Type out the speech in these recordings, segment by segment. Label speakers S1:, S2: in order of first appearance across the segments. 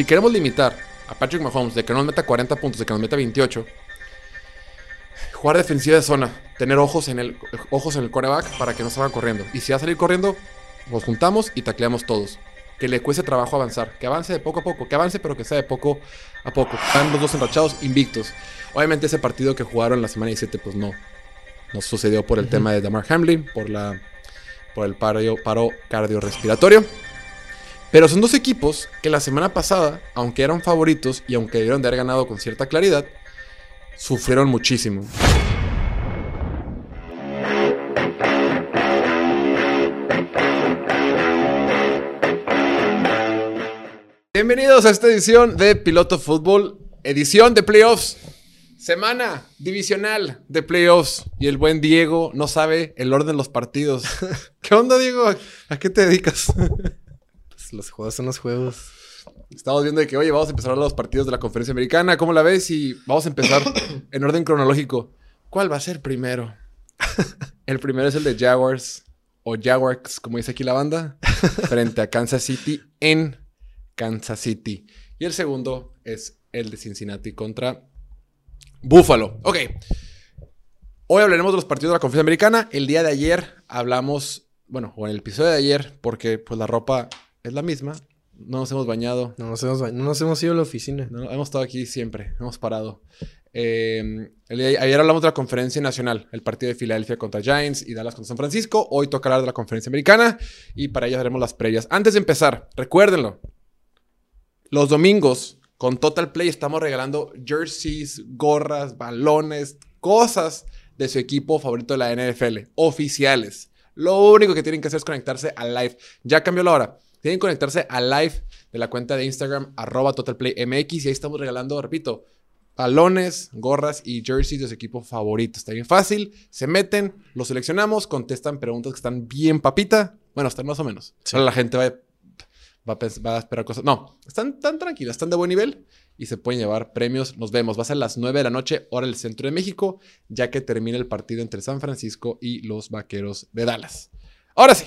S1: Si queremos limitar a Patrick Mahomes de que no nos meta 40 puntos, de que nos meta 28, jugar defensiva de zona, tener ojos en el, ojos en el coreback para que no salga corriendo. Y si va a salir corriendo, nos juntamos y tacleamos todos. Que le cueste trabajo avanzar, que avance de poco a poco, que avance pero que sea de poco a poco. Están los dos enrachados invictos. Obviamente ese partido que jugaron la semana 17 pues no, no sucedió por el tema de Damar Hamlin, por, la, por el paro, paro cardiorrespiratorio. Pero son dos equipos que la semana pasada, aunque eran favoritos y aunque debieron de haber ganado con cierta claridad, sufrieron muchísimo. Bienvenidos a esta edición de Piloto Fútbol, edición de playoffs, semana divisional de playoffs. Y el buen Diego no sabe el orden de los partidos. ¿Qué onda, Diego? ¿A qué te dedicas?
S2: Los juegos son los juegos.
S1: Estamos viendo de que, oye, vamos a empezar a los partidos de la conferencia americana. ¿Cómo la ves? Y vamos a empezar en orden cronológico. ¿Cuál va a ser primero? El primero es el de Jaguars, o Jaguars, como dice aquí la banda, frente a Kansas City en Kansas City. Y el segundo es el de Cincinnati contra Buffalo. Ok. Hoy hablaremos de los partidos de la conferencia americana. El día de ayer hablamos, bueno, o en el episodio de ayer, porque pues la ropa es la misma. No nos hemos bañado.
S2: No nos hemos, no nos hemos ido a la oficina.
S1: No, hemos estado aquí siempre, hemos parado. Eh, el ayer hablamos de la conferencia nacional, el partido de Filadelfia contra Giants y Dallas contra San Francisco. Hoy toca hablar de la conferencia americana y para ello haremos las previas. Antes de empezar, recuérdenlo. Los domingos con Total Play estamos regalando jerseys, gorras, balones, cosas de su equipo favorito de la NFL, oficiales. Lo único que tienen que hacer es conectarse al live. Ya cambió la hora. Tienen que conectarse al live de la cuenta de Instagram, arroba TotalPlayMX, y ahí estamos regalando, repito, balones, gorras y jerseys de su equipo favorito. Está bien fácil. Se meten, los seleccionamos, contestan preguntas que están bien papita. Bueno, están más o menos.
S2: Sí.
S1: La gente va, va, a, pens- va a esperar cosas. No, están tan tranquilas, están de buen nivel y se pueden llevar premios. Nos vemos. Va a ser a las 9 de la noche, hora del centro de México, ya que termina el partido entre San Francisco y los vaqueros de Dallas. Ahora sí,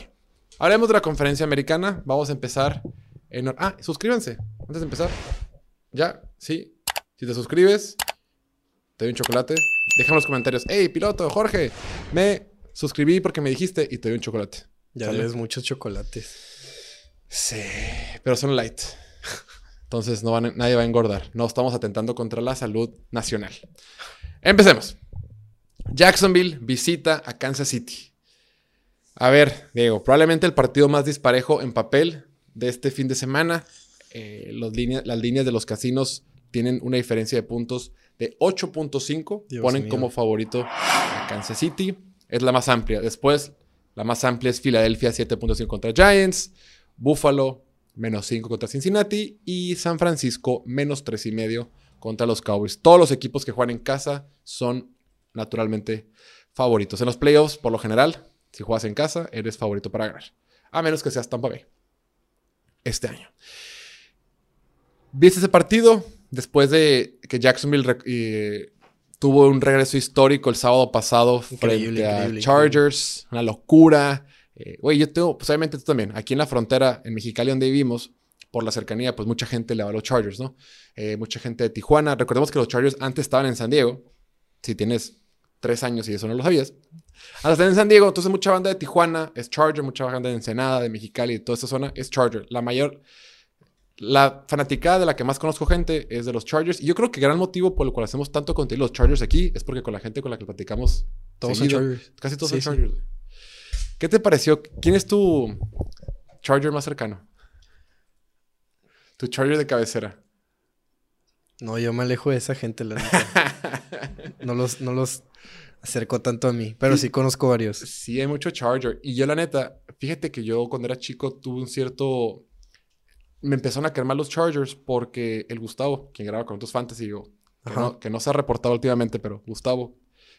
S1: hablemos de la conferencia americana. Vamos a empezar en. Ah, suscríbanse antes de empezar. Ya, sí. Si te suscribes, te doy un chocolate. Déjame en los comentarios. Hey, piloto, Jorge, me suscribí porque me dijiste y te doy un chocolate.
S2: Ya
S1: ¿Sale?
S2: debes muchos chocolates.
S1: Sí, pero son light. Entonces no van nadie va a engordar. No estamos atentando contra la salud nacional. Empecemos. Jacksonville visita a Kansas City. A ver, Diego, probablemente el partido más disparejo en papel de este fin de semana. Eh, los las líneas de los casinos tienen una diferencia de puntos de 8.5.
S2: Dios
S1: Ponen
S2: mío.
S1: como favorito a Kansas City. Es la más amplia. Después, la más amplia es Filadelfia 7.5 contra Giants. Buffalo menos 5 contra Cincinnati. Y San Francisco menos 3.5 contra los Cowboys. Todos los equipos que juegan en casa son naturalmente favoritos. En los playoffs, por lo general, si juegas en casa, eres favorito para ganar. A menos que seas Tampa Bay. Este año. ¿Viste ese partido? Después de que Jacksonville eh, tuvo un regreso histórico el sábado pasado
S2: Increíble,
S1: frente a
S2: increíble,
S1: Chargers. Una locura. Eh, Güey, yo tengo, pues obviamente tú también, aquí en la frontera, en Mexicali, donde vivimos, por la cercanía, pues mucha gente le va a los Chargers, ¿no? Eh, mucha gente de Tijuana. Recordemos que los Chargers antes estaban en San Diego. Si tienes tres años y eso no lo sabías. Ahora están en San Diego, entonces mucha banda de Tijuana es Charger, mucha banda de Ensenada, de Mexicali, de toda esa zona es Charger. La mayor, la fanaticada de la que más conozco gente es de los Chargers. Y yo creo que gran motivo por el cual hacemos tanto contenido los Chargers aquí es porque con la gente con la que platicamos
S2: Todos son Chargers.
S1: Casi todos
S2: Sí,
S1: son. Chargers. ¿Qué te pareció? ¿Quién es tu Charger más cercano? Tu Charger de cabecera.
S2: No, yo me alejo de esa gente, la neta. No los, no los acerco tanto a mí, pero sí conozco varios.
S1: Sí, hay mucho Charger. Y yo, la neta, fíjate que yo cuando era chico tuve un cierto. Me empezaron a quemar los Chargers porque el Gustavo, quien graba con otros fantasy, yo, que, no, que no se ha reportado últimamente, pero Gustavo,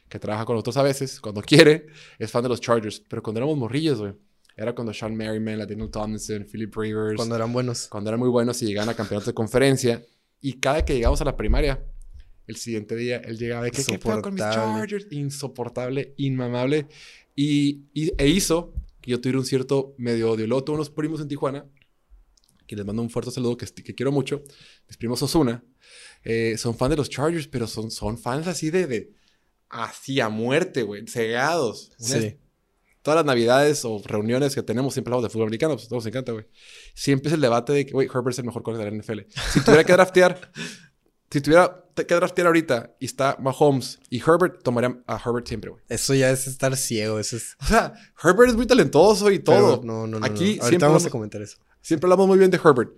S1: que trabaja con nosotros a veces, cuando quiere, es fan de los Chargers. Pero cuando éramos morrillos, güey, era cuando Sean Merriman, la Daniel Tomlinson, Philip Rivers,
S2: Cuando
S1: cuando,
S2: eran buenos.
S1: eran muy buenos y llegaban a campeonatos de conferencia. Y cada que llegamos a la primaria, el siguiente día él llegaba de que qué pedo con mis. Chargers, insoportable, inmamable. Y, y- e hizo que yo tuviera un cierto medio odio. Luego tuve unos primos en Tijuana que les mando un fuerte saludo que, que quiero mucho, mis primos Osuna, eh, son fan de los Chargers, pero son, son fans así de, de así a muerte, güey, cegados.
S2: Sí.
S1: Todas las navidades o reuniones que tenemos siempre hablamos de fútbol americano, pues todos nos encanta, güey. Siempre es el debate de que, güey, Herbert es el mejor quarterback de la NFL. Si tuviera que draftear, si tuviera que draftear ahorita y está Mahomes y Herbert, tomaría a Herbert siempre, güey.
S2: Eso ya es estar ciego, eso es...
S1: O sea, Herbert es muy talentoso y todo.
S2: Pero no, no, no.
S1: Aquí
S2: no. Ahorita
S1: siempre
S2: vamos
S1: vamos-
S2: a comentar eso.
S1: Siempre hablamos muy bien de Herbert.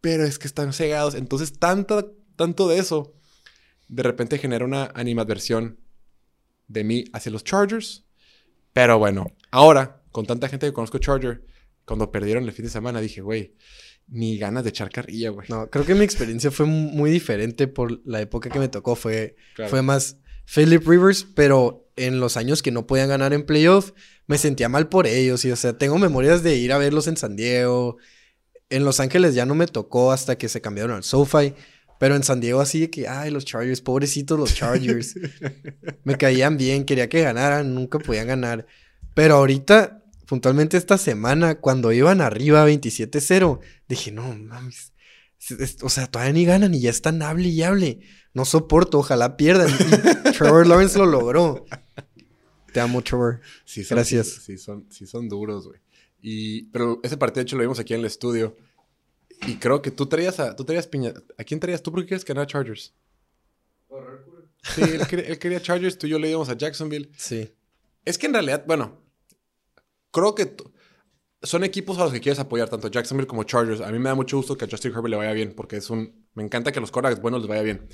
S1: Pero es que están cegados. Entonces, tanta, tanto de eso, de repente genera una animadversión de mí hacia los Chargers. Pero bueno, ahora, con tanta gente que conozco Charger, cuando perdieron el fin de semana, dije, güey, ni ganas de echar carrilla, güey.
S2: No, creo que mi experiencia fue muy diferente por la época que me tocó. Fue,
S1: Claro.
S2: fue más Philip Rivers, pero en los años que no podían ganar en playoff, me sentía mal por ellos. Y, o sea, tengo memorias de ir a verlos en San Diego. En Los Ángeles ya no me tocó hasta que se cambiaron al SoFi. Pero en San Diego así de que, ay, los Chargers, pobrecitos los Chargers. me caían bien, quería que ganaran, nunca podían ganar. Pero ahorita, puntualmente esta semana, cuando iban arriba 27-0, dije, no mames. es- es- O sea, todavía ni ganan y ya están hable y hable. No soporto, ojalá pierdan. Y Trevor Lawrence lo logró. Te amo, Trevor.
S1: Sí son,
S2: Gracias.
S1: Sí, sí son, sí son duros, güey. Y, pero ese partido, de hecho, lo vimos aquí en el estudio. Y creo que tú traías a, tú traías piña. ¿A quién traías tú? ¿Por qué quieres ganar a Chargers? Sí, él quería, él quería Chargers, tú y yo le íbamos a Jacksonville.
S2: Sí.
S1: Es que en realidad, bueno, creo que son equipos a los que quieres apoyar, tanto Jacksonville como Chargers. A mí me da mucho gusto que a Justin Herbert le vaya bien, porque es un. Me encanta que a los quarterbacks buenos les vaya bien.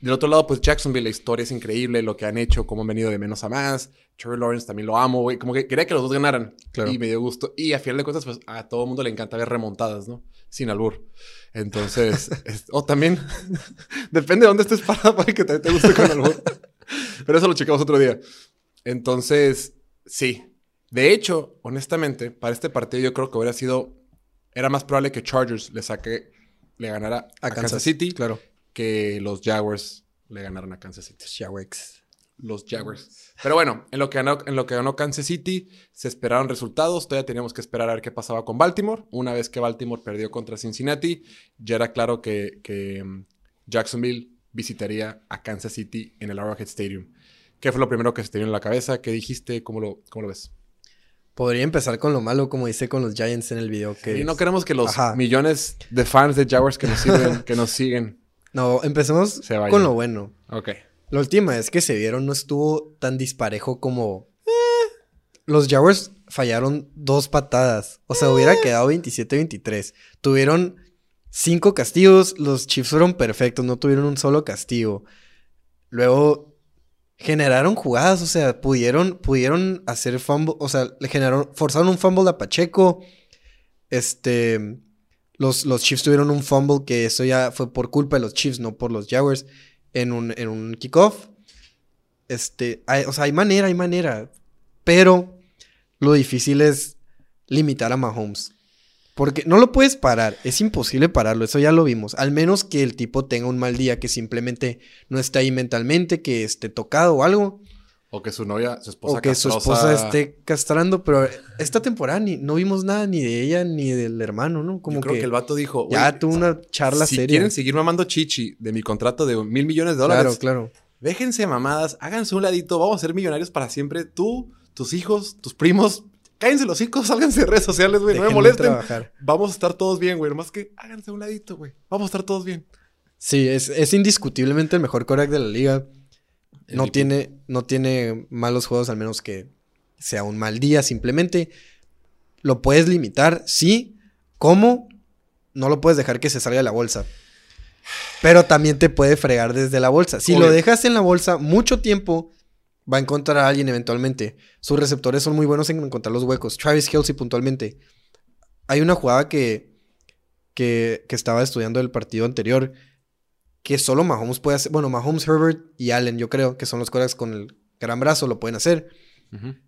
S1: Del otro lado, pues Jacksonville, la historia es increíble, lo que han hecho, cómo han venido de menos a más. Trevor Lawrence también lo amo, güey. Como que quería que los dos ganaran.
S2: Claro.
S1: Y me dio gusto. Y a final de cuentas, pues a todo mundo le encanta ver remontadas, ¿no? Sin albur. Entonces, es- o también, depende de dónde estés parado para que también te guste con albur. Pero eso lo checamos otro día. Entonces, sí. De hecho, honestamente, para este partido yo creo que hubiera sido... Era más probable que Chargers le saque... Le ganara a, Kansas, City
S2: Claro.
S1: que los Jaguars le ganaran a Kansas City.
S2: Jaguars.
S1: Los Jaguars. Pero bueno, en lo, que ganó, en lo que ganó Kansas City, se esperaron resultados. Todavía teníamos que esperar a ver qué pasaba con Baltimore. Una vez que Baltimore perdió contra Cincinnati, ya era claro que, que, mm, Jacksonville visitaría a Kansas City en el Arrowhead Stadium. ¿Qué fue lo primero que se te vino en la cabeza? ¿Qué dijiste? ¿Cómo lo, cómo lo ves?
S2: Podría empezar con lo malo, como dice con los Giants en el video. Que
S1: Y no queremos que los
S2: Ajá.
S1: millones de fans de Jaguars que nos siguen, que nos siguen.
S2: No, empecemos con lo bueno.
S1: Ok.
S2: La última vez que se vieron no estuvo tan disparejo como... eh, Los Jaguars fallaron dos patadas. O sea, hubiera quedado 27-23. Tuvieron cinco castigos. Los Chiefs fueron perfectos. No tuvieron un solo castigo. Luego generaron jugadas. O sea, pudieron, pudieron hacer fumble. O sea, le generaron, forzaron un fumble a Pacheco. Este... Los, los Chiefs tuvieron un fumble que eso ya fue por culpa de los Chiefs, no por los Jaguars en un, en un kickoff. Este, o sea, hay manera, hay manera. Pero lo difícil es limitar a Mahomes. Porque no lo puedes parar, es imposible pararlo, eso ya lo vimos. Al menos que el tipo tenga un mal día, que simplemente no esté ahí mentalmente, que esté tocado o algo.
S1: O que su novia, su esposa
S2: O que su esposa esté castrando. Pero esta temporada ni, no vimos nada ni de ella ni del hermano, ¿no? Como
S1: Yo creo
S2: que,
S1: que, el vato dijo...
S2: ya
S1: "Güey,
S2: tuvo una charla
S1: si
S2: seria.
S1: quieren seguir mamando chichi de mi contrato de mil millones de dólares,
S2: Claro, claro.
S1: déjense mamadas, háganse un ladito, vamos a ser millonarios para siempre. Tú, tus hijos, tus primos, cállense los hijos, sálganse de redes sociales, güey, no me molesten.
S2: trabajar.
S1: Vamos a estar todos bien, güey, nomás que háganse un ladito, güey. Vamos a estar todos bien.
S2: Sí, es, es indiscutiblemente el mejor quarterback de la liga. No tiene, no tiene malos juegos, al menos que sea un mal día. Simplemente lo puedes limitar, sí. ¿Cómo? No lo puedes dejar que se salga de la bolsa. Pero también te puede fregar desde la bolsa. Si lo dejas en la bolsa mucho tiempo, va a encontrar a alguien eventualmente. Sus receptores son muy buenos en encontrar los huecos. Travis Kelsey puntualmente. Hay una jugada que, que, que estaba estudiando del partido anterior que solo Mahomes puede hacer. Bueno, Mahomes, Herbert y Allen, yo creo que son los quarterbacks con el gran brazo, lo pueden hacer.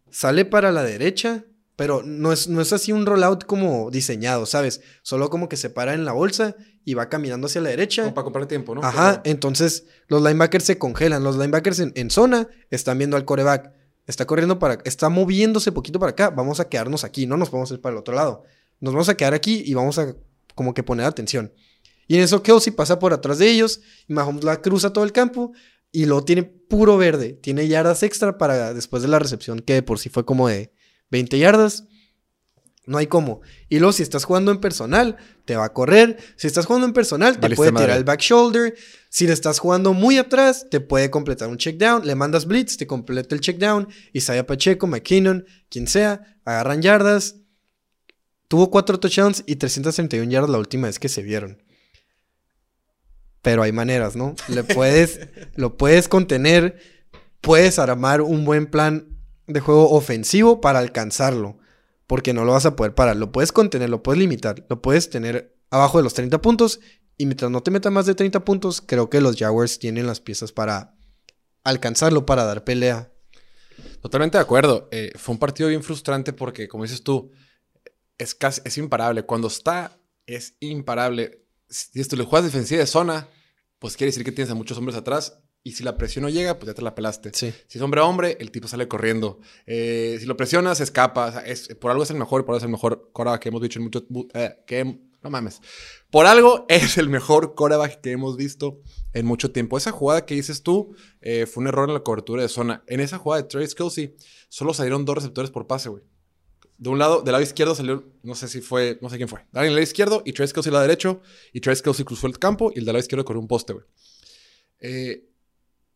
S2: Sale para la derecha, pero no es, no es así un rollout como diseñado, ¿sabes? Solo como que se para en la bolsa y va caminando hacia la derecha.
S1: Como para comprar tiempo, ¿no?
S2: Ajá,
S1: Pero-
S2: entonces los linebackers se congelan. Los linebackers en, en zona están viendo al coreback. Está corriendo para... Está moviéndose poquito para acá. Vamos a quedarnos aquí. No nos vamos a ir para el otro lado. Nos vamos a quedar aquí y vamos a como que poner atención. Y en eso Kelsey pasa por atrás de ellos y Mahomes la cruza todo el campo y luego tiene puro verde. Tiene yardas extra para después de la recepción que por sí fue como de 20 yardas. No hay cómo. Y luego si estás jugando en personal, te va a correr. Si estás jugando en personal, te
S1: Valiste
S2: puede tirar
S1: madre.
S2: el back shoulder. Si le estás jugando muy atrás, te puede completar un check down. Le mandas blitz, te completa el check down. Isaiah Pacheco, McKinnon, quien sea, agarran yardas. Tuvo cuatro touchdowns y 331 yardas la última vez que se vieron. Pero hay maneras, ¿no? Le puedes, lo puedes contener, puedes armar un buen plan de juego ofensivo para alcanzarlo, porque no lo vas a poder parar. Lo puedes contener, lo puedes limitar, lo puedes tener abajo de los 30 puntos y mientras no te meta más de 30 puntos, creo que los Jaguars tienen las piezas para alcanzarlo, para dar pelea.
S1: Totalmente de acuerdo. Eh, fue un partido bien frustrante porque, como dices tú, es casi, imparable. Cuando está, es imparable. Si esto le juegas defensiva de zona, pues quiere decir que tienes a muchos hombres atrás. Y si la presión no llega, pues ya te la pelaste.
S2: Sí.
S1: Si es hombre a hombre, el tipo sale corriendo. Eh, si lo presionas, escapa. O sea, es, por algo es el mejor, por algo es el mejor coreback que hemos dicho en mucho... eh, que, no mames. Por algo es el mejor coreback que hemos visto en mucho tiempo. Esa jugada que dices tú eh, fue un error en la cobertura de zona. En esa jugada de Travis Kelsey solo salieron dos receptores por pase, güey. De un lado, del lado izquierdo salió, no sé si fue, no sé quién fue. Alguien del lado izquierdo y Travis Kelsey del lado derecho. Y Travis Kelsey cruzó el campo y el del lado izquierdo corrió un poste, güey. Eh,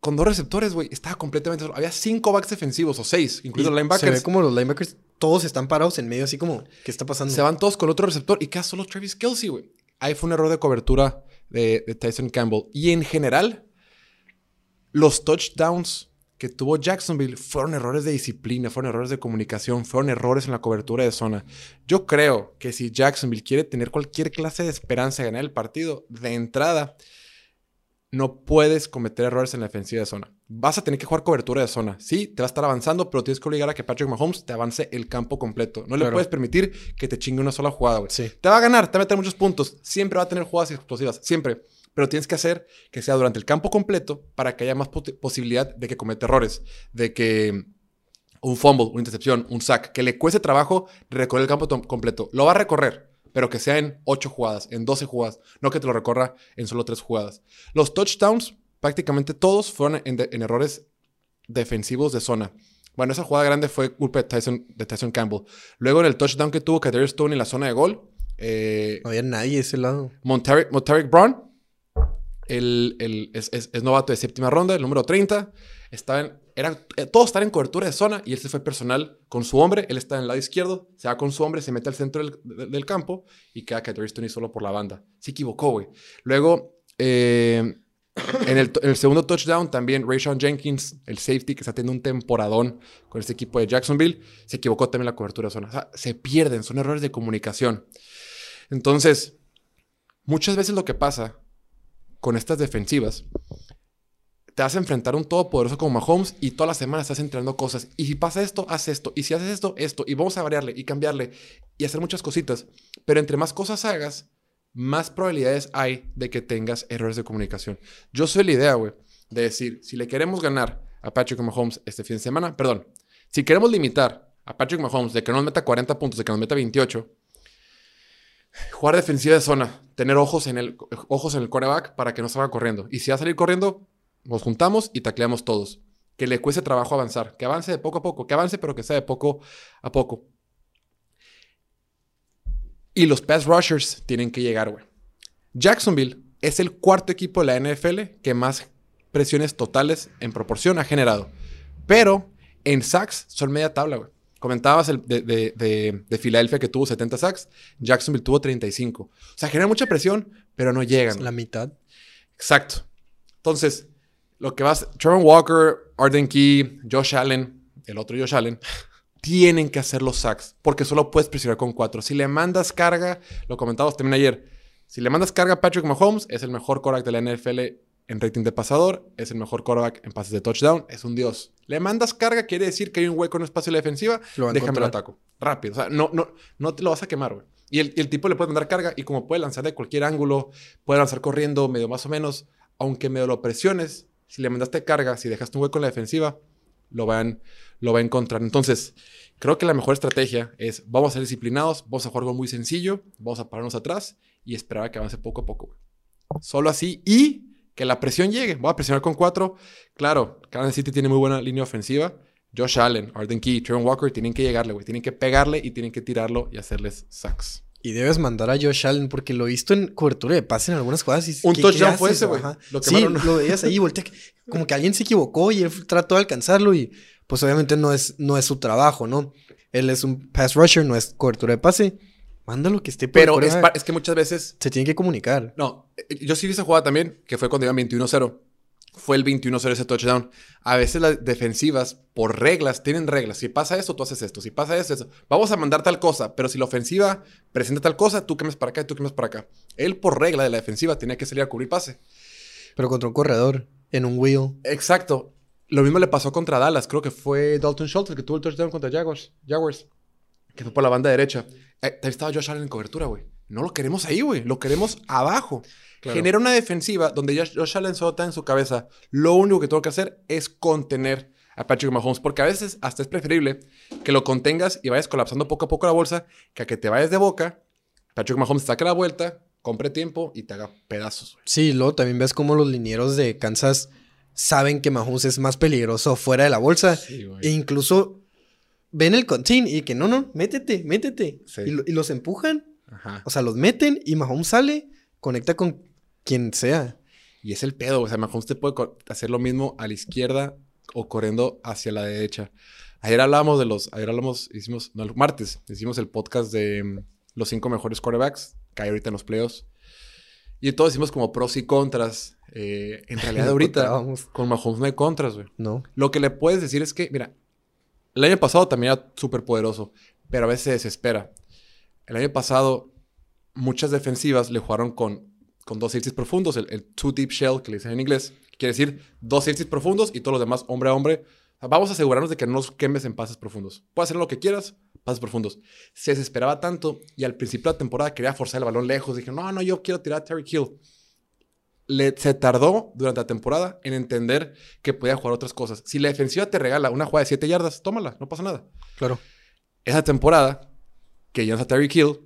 S1: con dos receptores, güey, estaba completamente solo. Había cinco backs defensivos o seis, incluidos los
S2: Y Se
S1: linebackers.
S2: ve como los linebackers todos están parados en medio, así como, ¿qué está pasando?
S1: Se van todos con otro receptor y queda solo Travis Kelsey, güey. Ahí fue un error de cobertura de, de Tyson Campbell. Y en general, los touchdowns que tuvo Jacksonville fueron errores de disciplina, fueron errores de comunicación, fueron errores en la cobertura de zona. Yo creo que si Jacksonville quiere tener cualquier clase de esperanza de ganar el partido, de entrada, no puedes cometer errores en la defensiva de zona. Vas a tener que jugar cobertura de zona. Sí, te va a estar avanzando, pero tienes que obligar a que Patrick Mahomes te avance el campo completo. No le
S2: Claro.
S1: puedes permitir que te chingue una sola jugada, güey.
S2: Sí.
S1: Te va a ganar, te va a meter muchos puntos. Siempre va a tener jugadas explosivas, siempre. Pero tienes que hacer que sea durante el campo completo para que haya más posibilidad de que cometa errores. De que un fumble, una intercepción, un sack, que le cueste trabajo recorrer el campo to- completo. Lo va a recorrer, pero que sea en 8 jugadas, en 12 jugadas, no que te lo recorra en solo 3 jugadas. Los touchdowns, prácticamente todos fueron en, de- en errores defensivos de zona. Bueno, esa jugada grande fue culpa de Tyson, de Tyson Campbell. Luego en el touchdown que tuvo Kadarius Stone en la zona de gol, eh,
S2: No había nadie de ese lado.
S1: Montaric, Montaric Brown, el, el- es, es- es novato de séptima ronda, el número 30. Estaba en- era, eh, todos están en cobertura de zona y él se fue personal con su hombre. Él está en el lado izquierdo, se va con su hombre, se mete al centro del, campo y queda Kadarius Toney solo por la banda. Se equivocó, güey. Luego, eh, en, el, segundo touchdown, también Rayshon Jenkins, el safety que está teniendo un temporadón con este equipo de Jacksonville, se equivocó también la cobertura de zona. O sea, se pierden, son errores de comunicación. Entonces, muchas veces lo que pasa con estas defensivas, te vas a enfrentar a un todopoderoso como Mahomes y todas las semanas estás entrenando cosas. Y si pasa esto, haz esto. Y si haces esto, esto. Y vamos a variarle y cambiarle y hacer muchas cositas. Pero entre más cosas hagas, más probabilidades hay de que tengas errores de comunicación. Yo soy la idea, güey, de decir, si le queremos ganar a Patrick Mahomes este fin de semana, perdón, si queremos limitar a Patrick Mahomes de que no nos meta 40 puntos, de que nos meta 28, jugar defensiva de zona, tener ojos en el, ojos en el para que no salga corriendo. Y si va a salir corriendo, nos juntamos y tacleamos todos. Que le cueste trabajo avanzar, que avance de poco a poco, que avance, pero que sea de poco a poco. Y los pass rushers tienen que llegar, güey. Jacksonville es el cuarto equipo de la NFL que más presiones totales en proporción ha generado. Pero en sacks son media tabla, güey. Comentabas el de, de, de, de Filadelfia que tuvo 70 sacks, Jacksonville tuvo 35. O sea, genera mucha presión, pero no llegan.
S2: La mitad.
S1: Exacto. Entonces, lo que vas, Trevor Walker, Arden Key, Josh Allen, el otro Josh Allen, tienen que hacer los sacks, porque solo puedes presionar con cuatro. Si le mandas carga, lo comentábamos también ayer, si le mandas carga a Patrick Mahomes, es el mejor quarterback de la NFL en rating de pasador, es el mejor quarterback en pases de touchdown, es un dios. Le mandas carga, quiere decir que hay un hueco en el espacio de la defensiva,
S2: Lo
S1: déjame lo ataco. Rápido, o sea, no, no, no te lo vas a quemar, güey. Y el, y el tipo le puede mandar carga y como puede lanzar de cualquier ángulo, puede lanzar corriendo medio más o menos, aunque medio lo presiones, si le mandaste carga, si dejaste un hueco en la defensiva, lo van, lo a encontrar. Entonces, creo que la mejor estrategia es vamos a ser disciplinados, vamos a jugar algo muy sencillo, vamos a pararnos atrás y esperar a que avance poco a poco. Solo así y que la presión llegue. Voy a presionar con cuatro. Claro, Kansas City tiene muy buena línea ofensiva. Josh Allen, Arden Key, Trevor Walker tienen que llegarle, güey. Tienen que pegarle y tienen que tirarlo y hacerles sacks.
S2: Y debes mandar a Josh Allen porque lo he visto en cobertura de pase en algunas jugadas. Y,
S1: Un
S2: ¿qué-
S1: touchdown fue ese, güey.
S2: Sí, lo veías ahí, voltea. Como que alguien se equivocó y él trató de alcanzarlo y pues obviamente no es, no es su trabajo, ¿no? Él es un pass rusher, no es cobertura de pase. Mándalo que esté por
S1: Pero es, es que muchas veces
S2: Se tiene que comunicar.
S1: No, eh, yo sí vi esa jugada también, que fue cuando iban 21-0. Fue el 21-0 ese touchdown. A veces las defensivas, por reglas, tienen reglas. Si pasa esto, tú haces esto. Si pasa esto, eso. Vamos a mandar tal cosa, pero si la ofensiva presenta tal cosa, tú quemas para acá y tú quemas para acá. Él, por regla de la defensiva, tenía que salir a cubrir pase.
S2: Pero contra un corredor, en un wheel.
S1: Exacto. Lo mismo le pasó contra Dallas. Creo que fue Dalton Schultz el que tuvo el touchdown contra Jaguars. Jaguars. Que fue por la banda derecha. Eh, estaba Josh Allen en cobertura, güey. No lo queremos ahí, güey. Lo queremos abajo.
S2: Claro.
S1: Genera una defensiva donde Josh, Josh Allen solo está en su cabeza. Lo único que tengo que hacer es contener a Patrick Mahomes. Porque a veces hasta es preferible que lo contengas y vayas colapsando poco a poco la bolsa que a que te vayas de boca. Patrick Mahomes saque la vuelta, compre tiempo y te haga pedazos.
S2: Sí, luego también ves cómo los linieros de Kansas saben que Mahomes es más peligroso fuera de la bolsa.
S1: Sí, güey.
S2: E incluso ven el contain y que no, no, métete, métete.
S1: Sí.
S2: Y, lo- y los empujan.
S1: Ajá.
S2: O sea, los meten y Mahomes sale, conecta con quien sea.
S1: Y es el pedo, o sea, Mahomes te puede hacer lo mismo a la izquierda o corriendo hacia la derecha. Ayer hablábamos de los, ayer hablamos, hicimos, no, el martes, hicimos el podcast de mm, los cinco mejores quarterbacks que hay ahorita en los playoffs. Y todos hicimos como pros y contras. Eh, en realidad ahorita con Mahomes no hay contras, güey.
S2: No.
S1: Lo que le puedes decir es que, mira, el año pasado también era súper poderoso, pero a veces se desespera. El año pasado, muchas defensivas le jugaron con, con dos safeties profundos, el, el two deep shell, que le dicen en inglés. Quiere decir dos safeties profundos y todos los demás hombre a hombre. O sea, vamos a asegurarnos de que no nos quemes en pases profundos. Puedes hacer lo que quieras, pases profundos. Se desesperaba tanto y al principio de la temporada quería forzar el balón lejos. Dije, no, no, yo quiero tirar a Terry Hill le, se tardó durante la temporada en entender que podía jugar otras cosas. Si la defensiva te regala una jugada de 7 yardas, tómala, no pasa nada.
S2: Claro.
S1: Esa temporada, que ya no Terry Hill,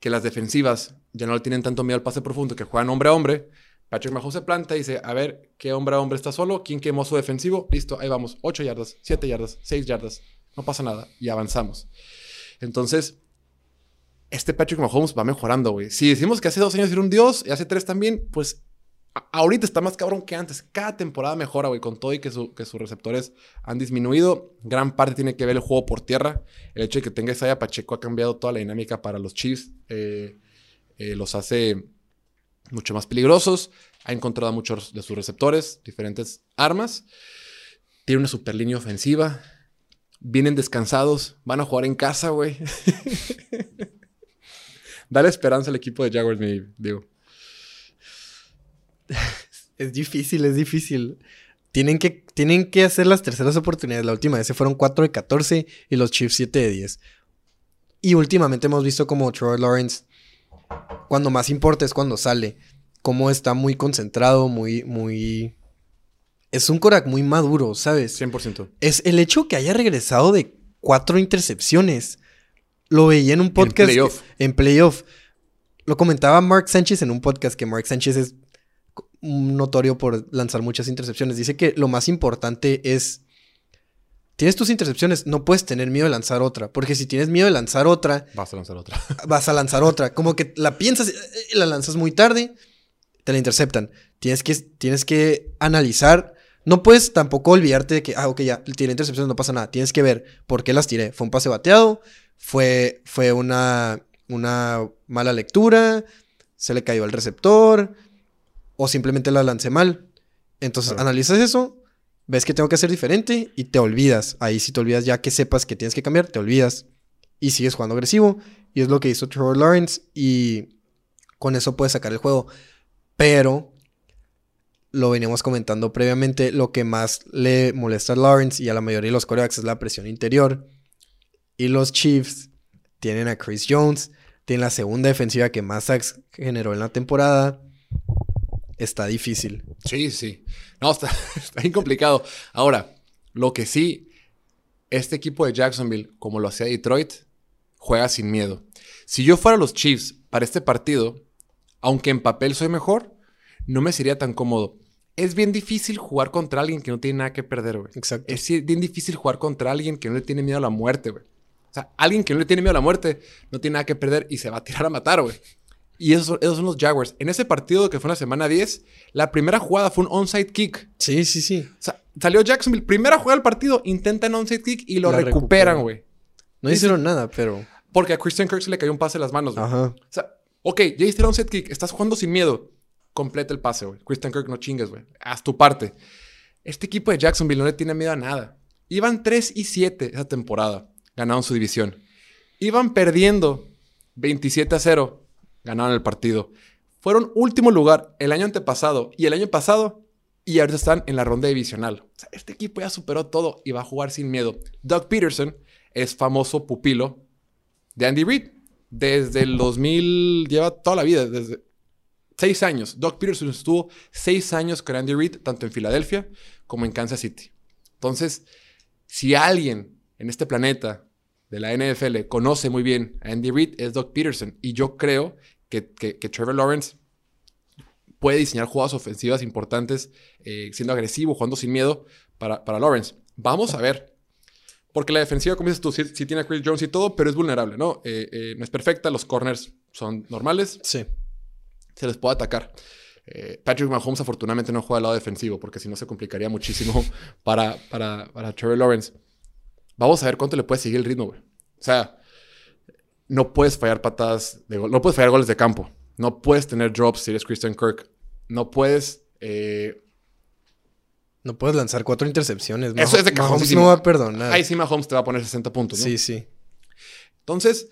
S1: que las defensivas ya no le tienen tanto miedo al pase profundo, que juegan hombre a hombre, Patrick Mahomes se planta y dice, a ver, ¿qué hombre a hombre está solo? ¿Quién quemó su defensivo? Listo, ahí vamos. 8 yardas, 7 yardas, 6 yardas. No pasa nada. Y avanzamos. Entonces, este Patrick Mahomes va mejorando, güey. Si decimos que hace dos años era un dios y hace tres también, pues ahorita está más cabrón que antes. Cada temporada mejora, güey, con todo y que, su- que sus receptores han disminuido. Gran parte tiene que ver el juego por tierra. El hecho de que tenga Isaiah Pacheco ha cambiado toda la dinámica para los Chiefs. Eh, eh, los hace mucho más peligrosos. Ha encontrado a muchos de sus receptores, diferentes armas. Tiene una super línea ofensiva. Vienen descansados. Van a jugar en casa, güey. Dale esperanza al equipo de Jaguars, mi digo.
S2: Es difícil, es difícil. Tienen que, tienen que hacer las terceras oportunidades. La última vez se fueron 4 de 14 y los Chiefs 7 de 10. Y últimamente hemos visto como Trevor Lawrence, cuando más importa es cuando sale. Cómo está muy concentrado, muy, muy... Es un Korak muy maduro, ¿sabes?
S1: 100%.
S2: Es el hecho que haya regresado de cuatro intercepciones. Lo veía en un podcast.
S1: playoff.
S2: En playoff. Lo comentaba Mark Sánchez en un podcast que Mark Sánchez es notorio por lanzar muchas intercepciones. Dice que lo más importante es. Tienes tus intercepciones, no puedes tener miedo de lanzar otra. Porque si tienes miedo de lanzar otra,
S1: Vas a lanzar otra.
S2: vas a lanzar otra. Como que la piensas y la lanzas muy tarde, te la interceptan. Tienes que, tienes que analizar. No puedes tampoco olvidarte de que, ah, ok, ya, tiré intercepciones, no pasa nada. Tienes que ver por qué las tiré. ¿Fue un pase bateado? ¿Fue, fue una, una mala lectura? ¿Se le cayó al receptor? ¿O simplemente la lancé mal? Entonces,
S1: Claro.
S2: analizas eso, ves que tengo que hacer diferente y te olvidas. Ahí si te olvidas ya que sepas que tienes que cambiar, te olvidas y sigues jugando agresivo. Y es lo que hizo Trevor Lawrence y con eso puedes sacar el juego. Pero lo veníamos comentando previamente, lo que más le molesta a Lawrence y a la mayoría de los corebacks es la presión interior. Y los Chiefs tienen a Chris Jones, tienen la segunda defensiva que más sacks generó en la temporada. Está difícil.
S1: Sí, sí. No, está, está bien complicado. Ahora, Lo que sí, este equipo de Jacksonville, como lo hacía Detroit, juega sin miedo. Si yo fuera los Chiefs para este partido, aunque en papel soy mejor, no me sería tan cómodo. Es bien difícil jugar contra alguien que no tiene nada que perder, güey.
S2: Exacto.
S1: Es bien difícil jugar contra alguien que no le tiene miedo a la muerte, güey. O sea, alguien que no le tiene miedo a la muerte no tiene nada que perder y se va a tirar a matar, güey. Y esos son, esos son los Jaguars. En ese partido que fue en la semana 10, la primera jugada fue un onside kick.
S2: Sí, sí, sí.
S1: O sea, salió Jacksonville, primera jugada del partido, intentan onside kick y lo
S2: La
S1: recuperan. güey.
S2: No hicieron nada, pero.
S1: Porque a Christian Kirk se le cayó un pase en las manos, güey.
S2: Ajá.
S1: O sea, ok, ya hiciste el onside kick, estás jugando sin miedo. Completa el pase, güey. Christian Kirk, no chingues, güey. Haz tu parte. Este equipo de Jacksonville no le tiene miedo a nada. Iban 3 y 7 esa temporada. Ganaron su división. Iban perdiendo 27 a 0. Ganaron el partido. Fueron último lugar el año antepasado y el año pasado. Y ahorita están en la ronda divisional. Este equipo ya superó todo y va a jugar sin miedo. Doug Peterson es famoso pupilo de Andy Reid. Desde el 2000, lleva toda la vida, desde seis años. Doug Peterson estuvo seis años con Andy Reid, tanto en Filadelfia como en Kansas City. Entonces, si alguien en este planeta de la NFL conoce muy bien a Andy Reid, es Doug Peterson. Y yo creo que, que- que Trevor Lawrence puede diseñar jugadas ofensivas importantes, eh, siendo agresivo, jugando sin miedo para, para Lawrence. Vamos a ver. Porque la defensiva, como dices tú, sí, sí tiene a Chris Jones y todo, pero es vulnerable, ¿no? Eh, eh, no es perfecta, los corners son normales,
S2: Sí.
S1: se les puede atacar. Patrick Mahomes afortunadamente no juega al lado defensivo, porque si no se complicaría muchísimo para, para, para Trevor Lawrence. Vamos a ver cuánto le puede seguir el ritmo, güey. O sea, no puedes fallar patadas de gol, no puedes fallar goles de campo, no puedes tener drops si eres Christian Kirk, no puedes... eh,
S2: No puedes lanzar cuatro intercepciones.
S1: Eso es de
S2: Mahomes
S1: cajoncísimo.
S2: no va a perdonar.
S1: ahí sí Mahomes te va a poner 60 puntos, ¿no?
S2: Sí, sí.
S1: Entonces,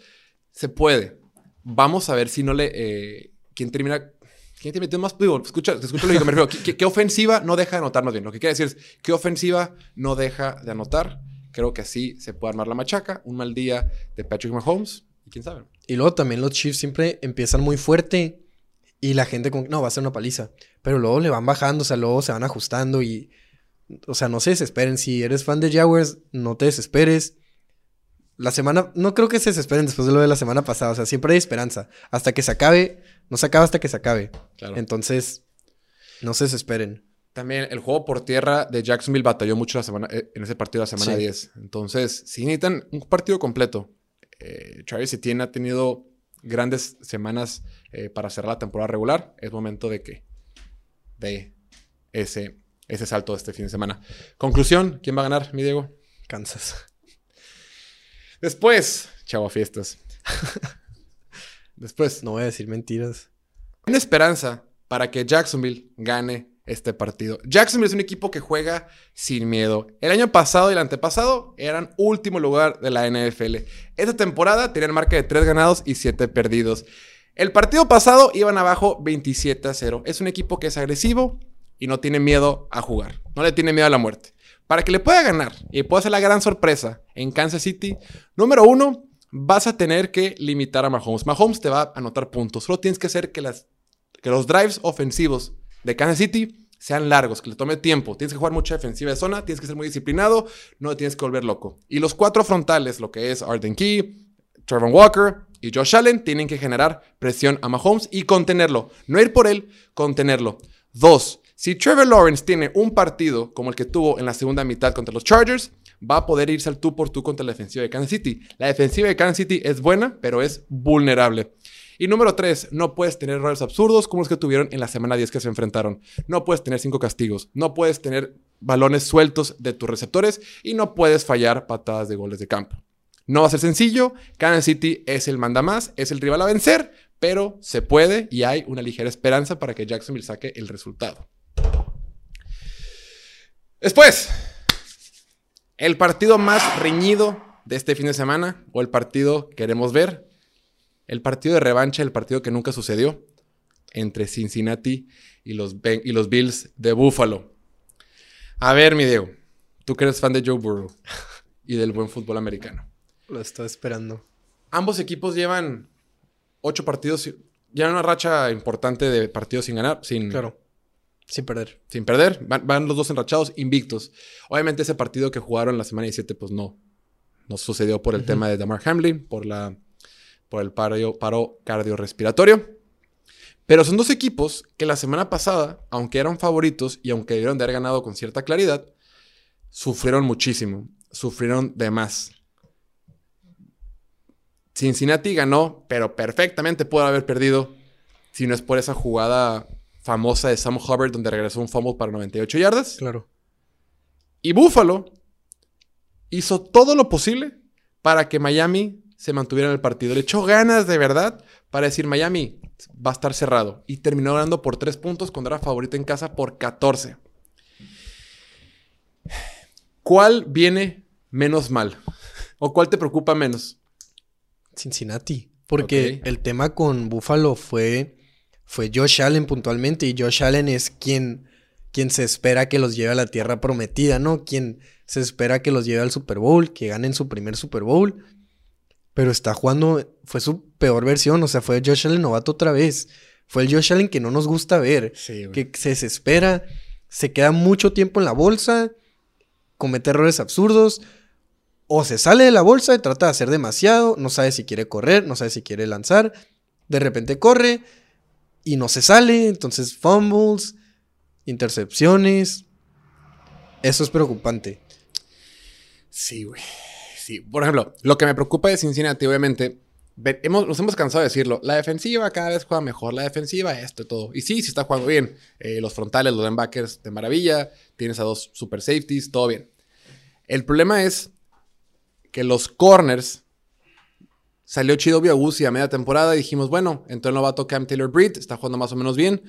S1: se puede. Vamos a ver si no le. eh, ¿Quién termina? ¿Quién te metió más? Digo, escucha, te escucho lógico, me refiero. ¿qué, qué- qué ofensiva no deja de anotar más bien? Lo que quiere decir es, ¿qué ofensiva no deja de anotar? Creo que así se puede armar la machaca. Un mal día de Patrick Mahomes. Y quién sabe.
S2: Y luego también los Chiefs siempre empiezan muy fuerte y la gente como, no, va a ser una paliza. Pero luego le van bajando, o sea, luego se van ajustando y, o sea, no se desesperen. Si eres fan de Jaguars, no te desesperes. La semana, no creo que se desesperen después de lo de la semana pasada, o sea, siempre hay esperanza. Hasta que se acabe, no se acaba hasta que se acabe.
S1: Claro.
S2: Entonces, no se desesperen.
S1: También el juego por tierra de Jacksonville batalló mucho la semana, eh, en ese partido de la semana
S2: Sí.
S1: 10. Entonces, si necesitan un partido completo. Eh, Travis Etienne ha tenido grandes semanas eh, para cerrar la temporada regular. Es momento de que de ese, ese salto de este fin de semana. Conclusión, ¿quién va a ganar, mi Diego?
S2: Kansas.
S1: Después, chavo fiestas. Después,
S2: No voy a decir mentiras.
S1: una esperanza para que Jacksonville gane este partido. Jacksonville es un equipo que juega sin miedo. El año pasado y el antepasado eran último lugar de la NFL. Esta temporada tenían marca de 3 ganados y 7 perdidos. El partido pasado iban abajo 27 a 0. Es un equipo que es agresivo y no tiene miedo a jugar. No le tiene miedo a la muerte. Para que le pueda ganar y pueda ser la gran sorpresa en Kansas City, número uno, vas a tener que limitar a Mahomes. Mahomes te va a anotar puntos. Solo tienes que hacer que, que los drives ofensivos de Kansas City sean largos, que le tome tiempo. Tienes que jugar mucha defensiva de zona, tienes que ser muy disciplinado, no tienes que volver loco. Y los cuatro frontales, lo que es Arden Key, Trevor Walker y Josh Allen, tienen que generar presión a Mahomes y contenerlo. No ir por él, contenerlo. Dos, si Trevor Lawrence tiene un partido como el que tuvo en la segunda mitad contra los Chargers, va a poder irse al tú por tú contra la defensiva de Kansas City. La defensiva de Kansas City es buena, pero es vulnerable. Y número 3, no puedes tener errores absurdos como los que tuvieron en la semana 10 que se enfrentaron. No puedes tener cinco castigos, no puedes tener balones sueltos de tus receptores y no puedes fallar patadas de goles de campo. No va a ser sencillo, Kansas City es el manda más, es el rival a vencer, pero se puede y hay una ligera esperanza para que Jacksonville saque el resultado. Después, el partido más reñido de este fin de semana, o el partido que queremos ver, el partido de revancha, el partido que nunca sucedió, entre Cincinnati y los, Ben- y los Bills de Buffalo. A ver, mi Diego, tú que eres fan de Joe Burrow y del buen fútbol americano.
S2: Lo estoy esperando.
S1: Ambos equipos llevan ocho partidos, llevan una racha importante de partidos sin ganar, sin,
S2: Claro. Sin perder.
S1: Sin perder. Van, van los dos enrachados, invictos. Obviamente ese partido que jugaron la semana 17, pues no. No sucedió por el tema de Damar Hamlin, por, la, por el paro, paro cardiorrespiratorio. Pero son dos equipos que la semana pasada, aunque eran favoritos y aunque debieron de haber ganado con cierta claridad, sufrieron muchísimo. Sufrieron de más. Cincinnati ganó, pero perfectamente pudo haber perdido si no es por esa jugada famosa de Sam Hubbard donde regresó un fumble para 98 yardas.
S2: Claro.
S1: Y Buffalo hizo todo lo posible para que Miami se mantuviera en el partido. Le echó ganas de verdad para decir Miami va a estar cerrado. Y terminó ganando por 3 puntos cuando era favorito en casa por 14. ¿Cuál viene menos mal? ¿O cuál te preocupa menos?
S2: Cincinnati. Porque el tema con Buffalo fue, fue Josh Allen puntualmente. Y Josh Allen es quien, quien se espera que los lleve a la tierra prometida, ¿no? Quien se espera que los lleve al Super Bowl, que ganen su primer Super Bowl. Pero está jugando, fue su peor versión. O sea, fue Josh Allen novato otra vez. Fue el Josh Allen que no nos gusta ver.
S1: Sí,
S2: que se desespera, se queda mucho tiempo en la bolsa, comete errores absurdos, o se sale de la bolsa y trata de hacer demasiado, no sabe si quiere correr, no sabe si quiere lanzar, de repente corre y no se sale, entonces fumbles, intercepciones, eso es preocupante.
S1: Sí, güey. Sí. Por ejemplo, lo que me preocupa de Cincinnati, obviamente, hemos, nos hemos cansado de decirlo. La defensiva cada vez juega mejor. La defensiva, esto y todo. Y sí, sí está jugando bien. Eh, los frontales, los linebackers, de maravilla. Tienes a dos super safeties, todo bien. El problema es que los corners salió chido Biagusi a media temporada y dijimos, bueno, entró el novato Cam Taylor Britt, está jugando más o menos bien.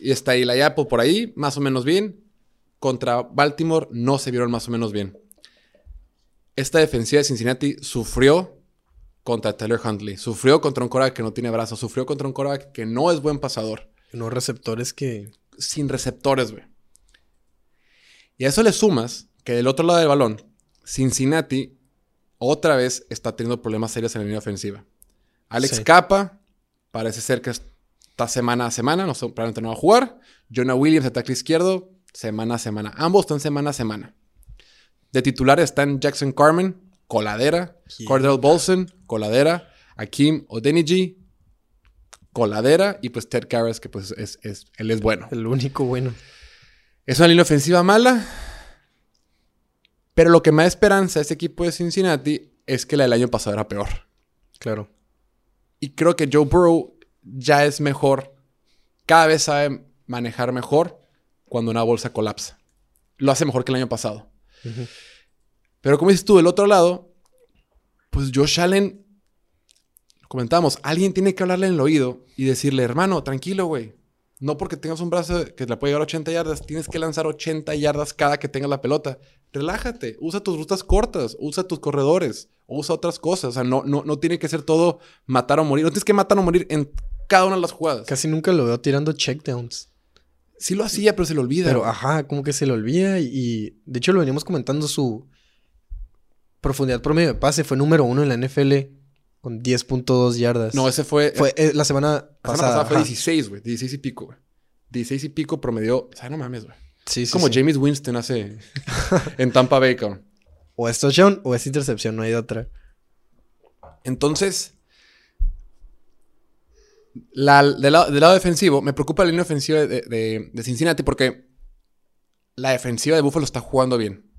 S1: Y está Apple por ahí, más o menos bien. Contra Baltimore no se vieron más o menos bien. Esta defensiva de Cincinnati sufrió contra Taylor Huntley. Sufrió contra un quarterback que no tiene brazos. Sufrió contra un quarterback que no es buen pasador.
S2: Unos receptores que...
S1: Sin receptores, güey. Y a eso le sumas que del otro lado del balón, Cincinnati otra vez está teniendo problemas serios en la línea ofensiva. Alex
S2: Sí.
S1: Capa parece ser que está semana a semana, no probablemente no va a jugar. Jonah Williams, tackle izquierdo, semana a semana. Ambos están semana a semana. De titular están Jackson Carmen, coladera. Cordell Bolson, coladera. Akeem Odeniji, coladera. Y pues Ted Karras, que pues es, es- él es bueno.
S2: El único bueno.
S1: Es una línea ofensiva mala. Pero lo que me da esperanza a este equipo de Cincinnati es que la del año pasado era peor.
S2: Claro.
S1: Y creo que Joe Burrow ya es mejor. Cada vez sabe manejar mejor cuando una bolsa colapsa. Lo hace mejor que el año pasado. Pero como dices tú, del otro lado, pues Josh Allen, lo comentábamos, alguien tiene que hablarle en el oído y decirle, hermano, tranquilo, güey. No porque tengas un brazo que le puede llegar a 80 yardas, tienes que lanzar 80 yardas cada que tengas la pelota. Relájate, usa tus rutas cortas, usa tus corredores, usa otras cosas. O sea, no, no, no tiene que ser todo matar o morir. No tienes que matar o morir en cada una de las jugadas.
S2: Casi nunca lo veo tirando checkdowns.
S1: Sí lo hacía, pero se le olvida.
S2: Pero, ajá, como que se le olvida y, y, de hecho lo veníamos comentando, su profundidad promedio de pase fue número uno en la NFL con 10.2 yardas.
S1: no, ese fue...
S2: fue eh, la semana
S1: la semana
S2: pasada.
S1: pasada fue
S2: ajá.
S1: 16, güey. 16 y pico, güey. 16 y pico promedió... O sea, no mames, güey.
S2: Sí,
S1: Es
S2: sí,
S1: como
S2: sí.
S1: James Winston hace en Tampa Bay, cabrón.
S2: O es touchdown o es intercepción, no hay otra.
S1: Entonces, la- del, lado, del lado defensivo, me preocupa la línea ofensiva de, de- Cincinnati porque la defensiva de Buffalo está jugando bien.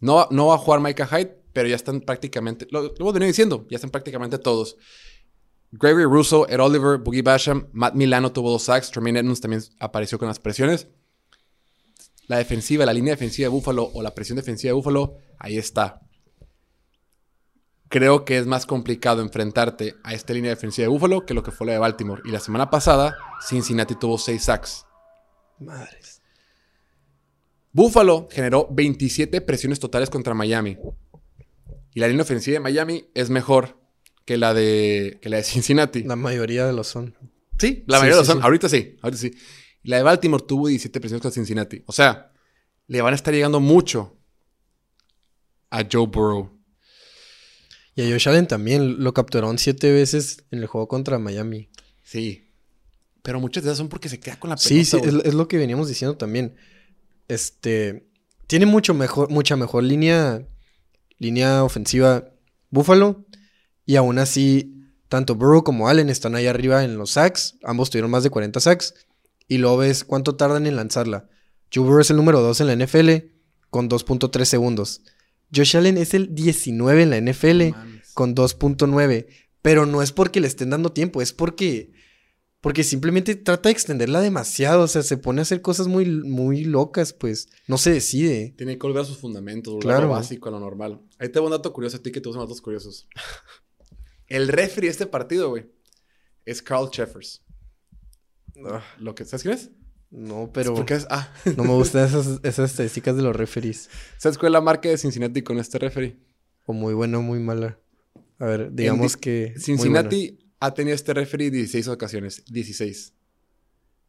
S1: No, no va a jugar Micah Hyde, pero ya están prácticamente, lo, lo hemos venido diciendo, ya están prácticamente todos. Gregory Russo, Ed Oliver, Boogie Basham, Matt Milano tuvo dos sacks, Tremaine Edmonds también apareció con las presiones. La defensiva, la línea defensiva de Buffalo o la presión defensiva de Buffalo, ahí está creo que es más complicado enfrentarte a esta línea defensiva de Buffalo que lo que fue la de Baltimore. Y la semana pasada, Cincinnati tuvo 6 sacks.
S2: Madres.
S1: Buffalo generó 27 presiones totales contra Miami. Y la línea ofensiva de Miami es mejor que la de, que la de Cincinnati.
S2: La mayoría de los son.
S1: Sí, la
S2: Sí,
S1: mayoría
S2: sí,
S1: lo son.
S2: sí.
S1: Ahorita sí, ahorita sí. Y la de Baltimore tuvo 17 presiones contra Cincinnati. O sea, le van a estar llegando mucho a Joe Burrow.
S2: Y a Josh Allen también lo capturaron siete veces en el juego contra Miami.
S1: Sí. Pero muchas de esas son porque se queda con la pelota.
S2: Sí, sí, es lo que veníamos diciendo también. Este. Tiene mucho mejor, mucha mejor línea. Línea ofensiva Buffalo. Y aún así, tanto Burrow como Allen están ahí arriba en los sacks. Ambos tuvieron más de 40 sacks. Y luego ves cuánto tardan en lanzarla. Joe Burrow es el número 2 en la NFL con 2.3 segundos. Josh Allen es el 19 en la NFL
S1: mames.
S2: con 2.9. Pero no es porque le estén dando tiempo, es porque. Porque simplemente trata de extenderla demasiado. O sea, se pone a hacer cosas muy, muy locas, pues. No se decide.
S1: Tiene que volver a sus fundamentos, volver
S2: Claro.
S1: a lo básico, a lo normal. Ahí te voy un dato curioso a ti que te gustan datos curiosos. El referee de este partido, güey, es Carl Jeffers. Lo que, ¿Sabes quién es?
S2: No, pero.
S1: Es, ah,
S2: No me gustan esas, esas estadísticas de los referees.
S1: ¿sabes cuál es la marca de Cincinnati con este referee?
S2: O muy buena o muy mala. A ver, digamos
S1: di-
S2: que.
S1: Cincinnati ha tenido este referee 16 ocasiones. 16.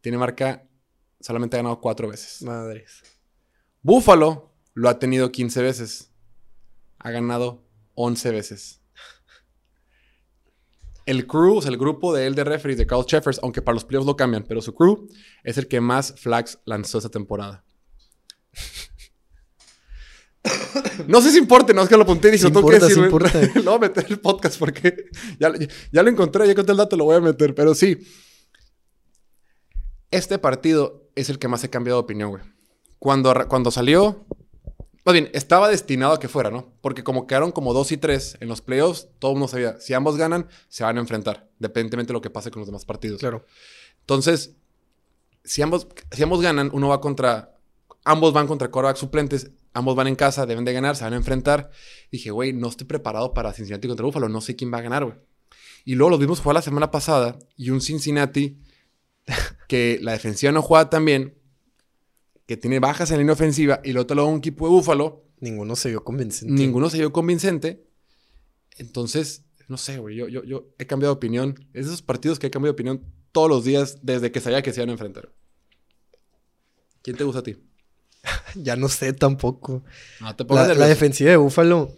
S1: Tiene marca, solamente ha ganado 4 veces.
S2: Madres.
S1: Buffalo lo ha tenido 15 veces. Ha ganado 11 veces. El crew, o sea, el grupo de él de referees de Carl Jeffers, aunque para los playoffs lo cambian, pero su crew es el que más flags lanzó esta temporada. No sé si importe, no es que lo apunté y dije, tengo que
S2: importa,
S1: decir.
S2: sí
S1: güey.
S2: importa.
S1: lo voy a meter el podcast porque ya, ya lo encontré, ya conté el dato, lo voy a meter, pero sí. Este partido es el que más he cambiado de opinión, güey. Cuando, cuando salió, más bien, estaba destinado a que fuera, ¿no? Porque como quedaron como 2 y 3 en los playoffs, todo el mundo sabía, si ambos ganan, se van a enfrentar, dependientemente de lo que pase con los demás partidos.
S2: Claro.
S1: Entonces, si ambos, si ambos ganan, uno va contra, ambos van contra quarterback suplentes, ambos van en casa, deben de ganar, se van a enfrentar. Dije, güey, no estoy preparado para Cincinnati contra Buffalo, no sé quién va a ganar, güey. Y luego los vimos jugar la semana pasada y un Cincinnati que la defensiva no juega tan bien, que tiene bajas en la línea ofensiva y otro lado un equipo de Buffalo,
S2: Ninguno se vio convincente.
S1: ninguno se vio convincente. Entonces, no sé, güey, yo, yo, yo he cambiado de opinión. Es de esos partidos que he cambiado de opinión todos los días desde que sabía que se iban a enfrentar. ¿Quién te gusta a ti?
S2: Ya no sé tampoco.
S1: No te
S2: La, la defensiva de Buffalo,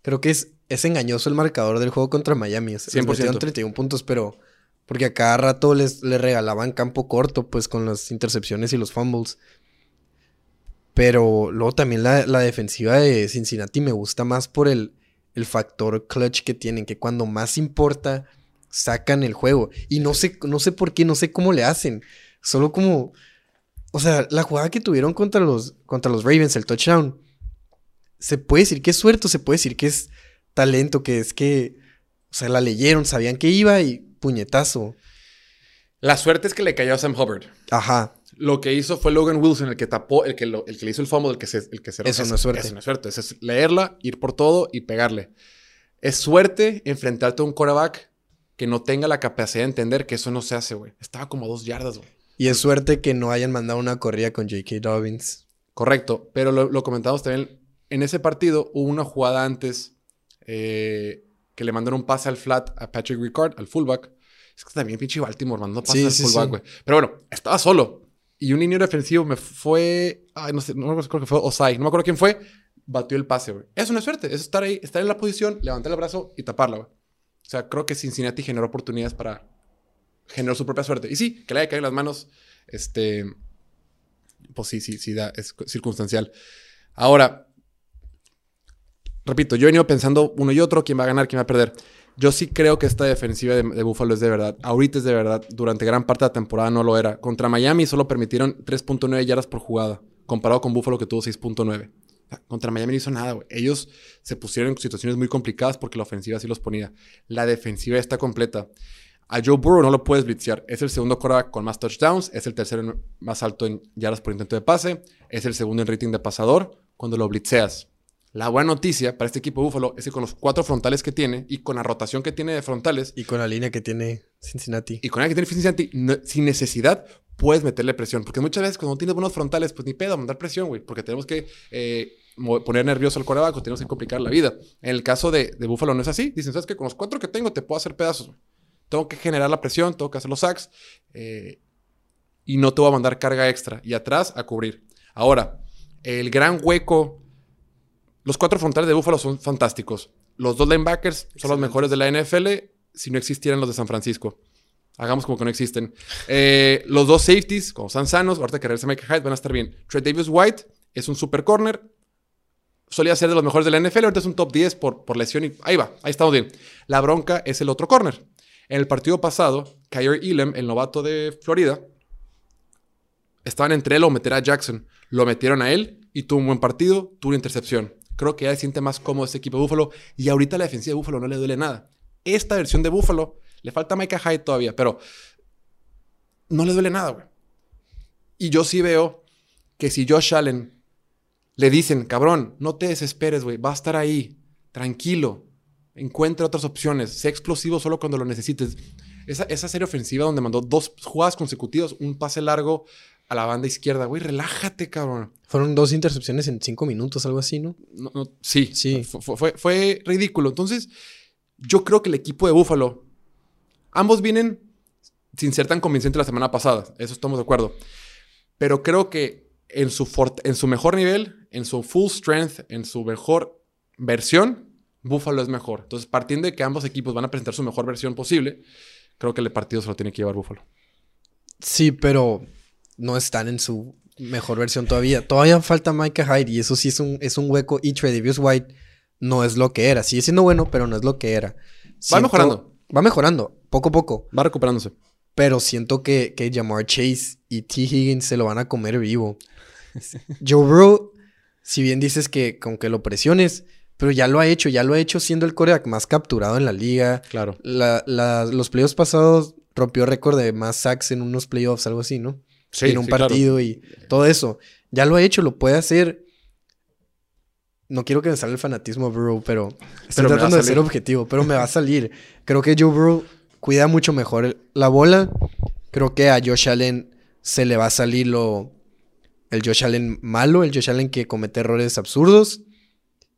S2: creo que es, es engañoso el marcador del juego contra Miami. Les
S1: 100%.
S2: metieron 31 puntos, pero porque a cada rato les, les regalaban campo corto, pues con las intercepciones y los fumbles. Pero luego también la, la defensiva de Cincinnati me gusta más por el, el factor clutch que tienen, que cuando más importa, sacan el juego. Y no sé, no sé por qué, no sé cómo le hacen. Solo como. O sea, la jugada que tuvieron contra los, contra los Ravens, el touchdown. Se puede decir que es suerte, se puede decir que es talento, que es que. O sea, la leyeron, sabían que iba y puñetazo.
S1: La suerte es que le cayó a Sam Hubbard.
S2: Ajá.
S1: Lo que hizo fue Logan Wilson, el que tapó, el que, lo- el que le hizo el fumble, el que se... El que se
S2: Eso no es suerte.
S1: Eso no es suerte. Eso es leerla, ir por todo y pegarle. Es suerte enfrentarte a un quarterback que no tenga la capacidad de entender que eso no se hace, güey. Estaba como a dos yardas, güey.
S2: Y es suerte que no hayan mandado una corrida con J.K. Dobbins.
S1: Correcto, pero lo, lo comentamos también. En ese partido hubo una jugada antes eh, que le mandaron un pase al flat a Patrick Ricard, al fullback. Es que también pinche Baltimore mandando pases
S2: Sí,
S1: al
S2: sí,
S1: fullback,
S2: sí.
S1: güey. Pero bueno, estaba solo. Y un liniero defensivo me fue. Ay, no sé, no me acuerdo, que fue Osai. No me acuerdo quién fue. Batió el pase, güey. Es suerte. Es estar ahí, estar en la posición, levantar el brazo y taparla, güey. O sea, creo que Cincinnati generó oportunidades para generar su propia suerte. Y sí, que le haya caído en las manos. Este. Pues sí, sí, sí, es circunstancial. Ahora, repito, yo he venido pensando uno y otro, quién va a ganar, quién va a perder. Yo sí creo que esta defensiva de, de Buffalo es de verdad. Ahorita es de verdad. Durante gran parte de la temporada no lo era. Contra Miami solo permitieron 3.9 yardas por jugada, comparado con Buffalo que tuvo 6.9. O sea, Contra Miami no hizo nada, güey. Ellos se pusieron en situaciones muy complicadas porque la ofensiva sí los ponía. La defensiva está completa. A Joe Burrow no lo puedes blitzear. Es el segundo quarterback con más touchdowns. Es el tercero más alto en yardas por intento de pase. Es el segundo en rating de pasador cuando lo blitzeas. La buena noticia para este equipo de Buffalo es que con los cuatro frontales que tiene y con la rotación que tiene de frontales
S2: Y con la línea que tiene Cincinnati.
S1: y con la que tiene Cincinnati, no- sin necesidad puedes meterle presión. Porque muchas veces cuando tienes buenos frontales, pues ni pedo, mandar presión, güey. Porque tenemos que eh, poner nervioso al coreback o tenemos que complicar la vida. En el caso de, de Buffalo no es así. Dicen, ¿sabes qué? Con los cuatro que tengo te puedo hacer pedazos. güey. Tengo que generar la presión, tengo que hacer los sacks. eh, y no te voy a mandar carga extra. Y atrás a cubrir. Ahora, el gran hueco... Los cuatro frontales de Buffalo son fantásticos. Los dos linebackers son los mejores de la NFL si no existieran los de San Francisco. Hagamos como que no existen. Eh, los dos safeties, como están sanos, ahorita que regresa Mike Hyde, van a estar bien. Trey Davis White es un super corner. Solía ser de los mejores de la NFL, ahorita es un top 10 por, por lesión y ahí va, ahí estamos bien. La bronca es el otro corner. En el partido pasado, Kyrie Elam, el novato de Florida, estaban entre él o meter a Jackson. Lo metieron a él y tuvo un buen partido, tuvo una intercepción. Creo que ya se siente más cómodo este equipo de Buffalo y ahorita la defensiva de Buffalo no le duele nada. Esta versión de Buffalo, le falta Micah Hyde todavía, pero no le duele nada, güey. Y yo sí veo que si Josh Allen le dicen, cabrón, no te desesperes, güey, va a estar ahí, tranquilo, encuentra otras opciones, sé explosivo solo cuando lo necesites. Esa, esa serie ofensiva donde mandó dos jugadas consecutivas, un pase largo a la banda izquierda, güey, relájate, cabrón.
S2: Fueron dos intercepciones en cinco minutos, algo así, ¿no?
S1: No, no, sí,
S2: Sí.
S1: Fue, fue- fue ridículo. Entonces, yo creo que el equipo de Buffalo, ambos vienen sin ser tan convincentes la semana pasada, eso estamos de acuerdo. Pero creo que en su, en su mejor nivel, en su full strength, en su mejor versión, Buffalo es mejor. Entonces, partiendo de que ambos equipos van a presentar su mejor versión posible, creo que el partido se lo tiene que llevar Buffalo.
S2: Sí, pero no están en su mejor versión todavía. Todavía falta Micah Hyde y eso sí es un, es un hueco. Y Tredavious White no es lo que era. Sigue siendo bueno, pero no es lo que era. Siento-
S1: mejorando.
S2: Va mejorando, poco a poco.
S1: Va recuperándose.
S2: Pero siento que, que Jamar Chase y T. Higgins se lo van a comer vivo. Joe Burrow, si bien dices que con que lo presiones, pero ya lo ha hecho, ya lo ha hecho siendo el coreback más capturado en la liga.
S1: Claro.
S2: La- la- los playoffs pasados rompió récord de más sacks en unos playoffs, algo así, ¿no?
S1: Sí,
S2: en un
S1: sí, claro.
S2: partido y todo eso. Ya lo ha hecho, lo puede hacer. No quiero que me salga el fanatismo Burrow, pero estoy
S1: Pero
S2: tratando de ser objetivo, pero me va a salir. Creo que Joe Burrow cuida mucho mejor la bola. Creo que a Josh Allen se le va a salir lo el Josh Allen malo, el Josh Allen que comete errores absurdos.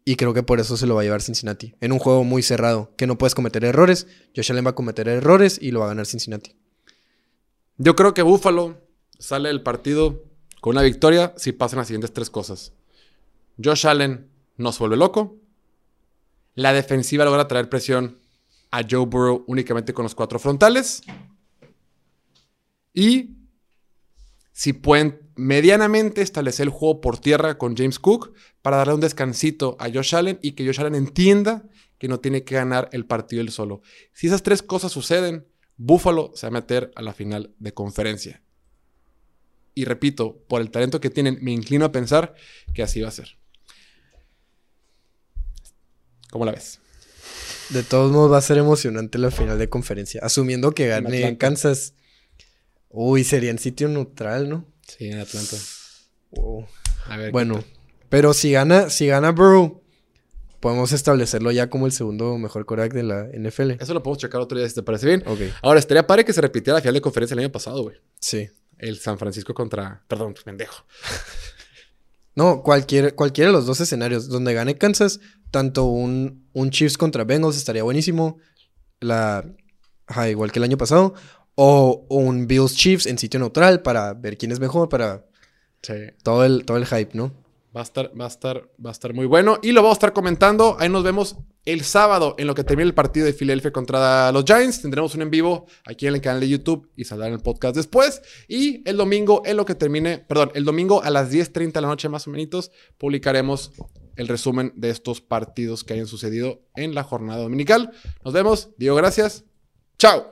S2: Y creo que por eso se lo va a llevar Cincinnati. En un juego muy cerrado, que no puedes cometer errores. Josh Allen va a cometer errores y lo va a ganar Cincinnati.
S1: Yo creo que Buffalo sale del partido con una victoria si pasan las siguientes tres cosas. Josh Allen no se vuelve loco. La defensiva logra traer presión a Joe Burrow únicamente con los cuatro frontales. Y si pueden medianamente establecer el juego por tierra con James Cook para darle un descansito a Josh Allen y que Josh Allen entienda que no tiene que ganar el partido él solo. Si esas tres cosas suceden, Buffalo se va a meter a la final de conferencia. Y repito, por el talento que tienen, me inclino a pensar que así va a ser. ¿Cómo la ves?
S2: De todos modos va a ser emocionante la final de conferencia. Asumiendo que gane
S1: Atlanta.
S2: Kansas. Uy, sería en sitio neutral, ¿no?
S1: Sí, en Atlanta.
S2: Wow.
S1: A ver.
S2: Bueno, pero si gana, si gana Burrow, podemos establecerlo ya como el segundo mejor quarterback de la NFL.
S1: Eso lo podemos checar otro día si te parece bien.
S2: Ok,
S1: Ahora, estaría padre que se repitiera la final de conferencia el año pasado, güey.
S2: sí.
S1: El San Francisco contra. Perdón, pendejo.
S2: No, cualquier, cualquiera de los dos escenarios. Donde gane Kansas, tanto un, un Chiefs contra Bengals estaría buenísimo. La, ajá, igual que el año pasado. O, o un Bills Chiefs en sitio neutral para ver quién es mejor, para
S1: Sí.
S2: todo el, todo el hype, ¿no?
S1: Va a estar, va a estar, va a estar muy bueno. Y lo vamos a estar comentando. Ahí nos vemos el sábado en lo que termine el partido de Filadelfia contra los Giants. Tendremos un en vivo aquí en el canal de YouTube y saldrá en el podcast después. Y el domingo en lo que termine, perdón, el domingo a las 10.30 de la noche más o menos publicaremos el resumen de estos partidos que hayan sucedido en la jornada dominical. Nos vemos. Digo gracias. Chao.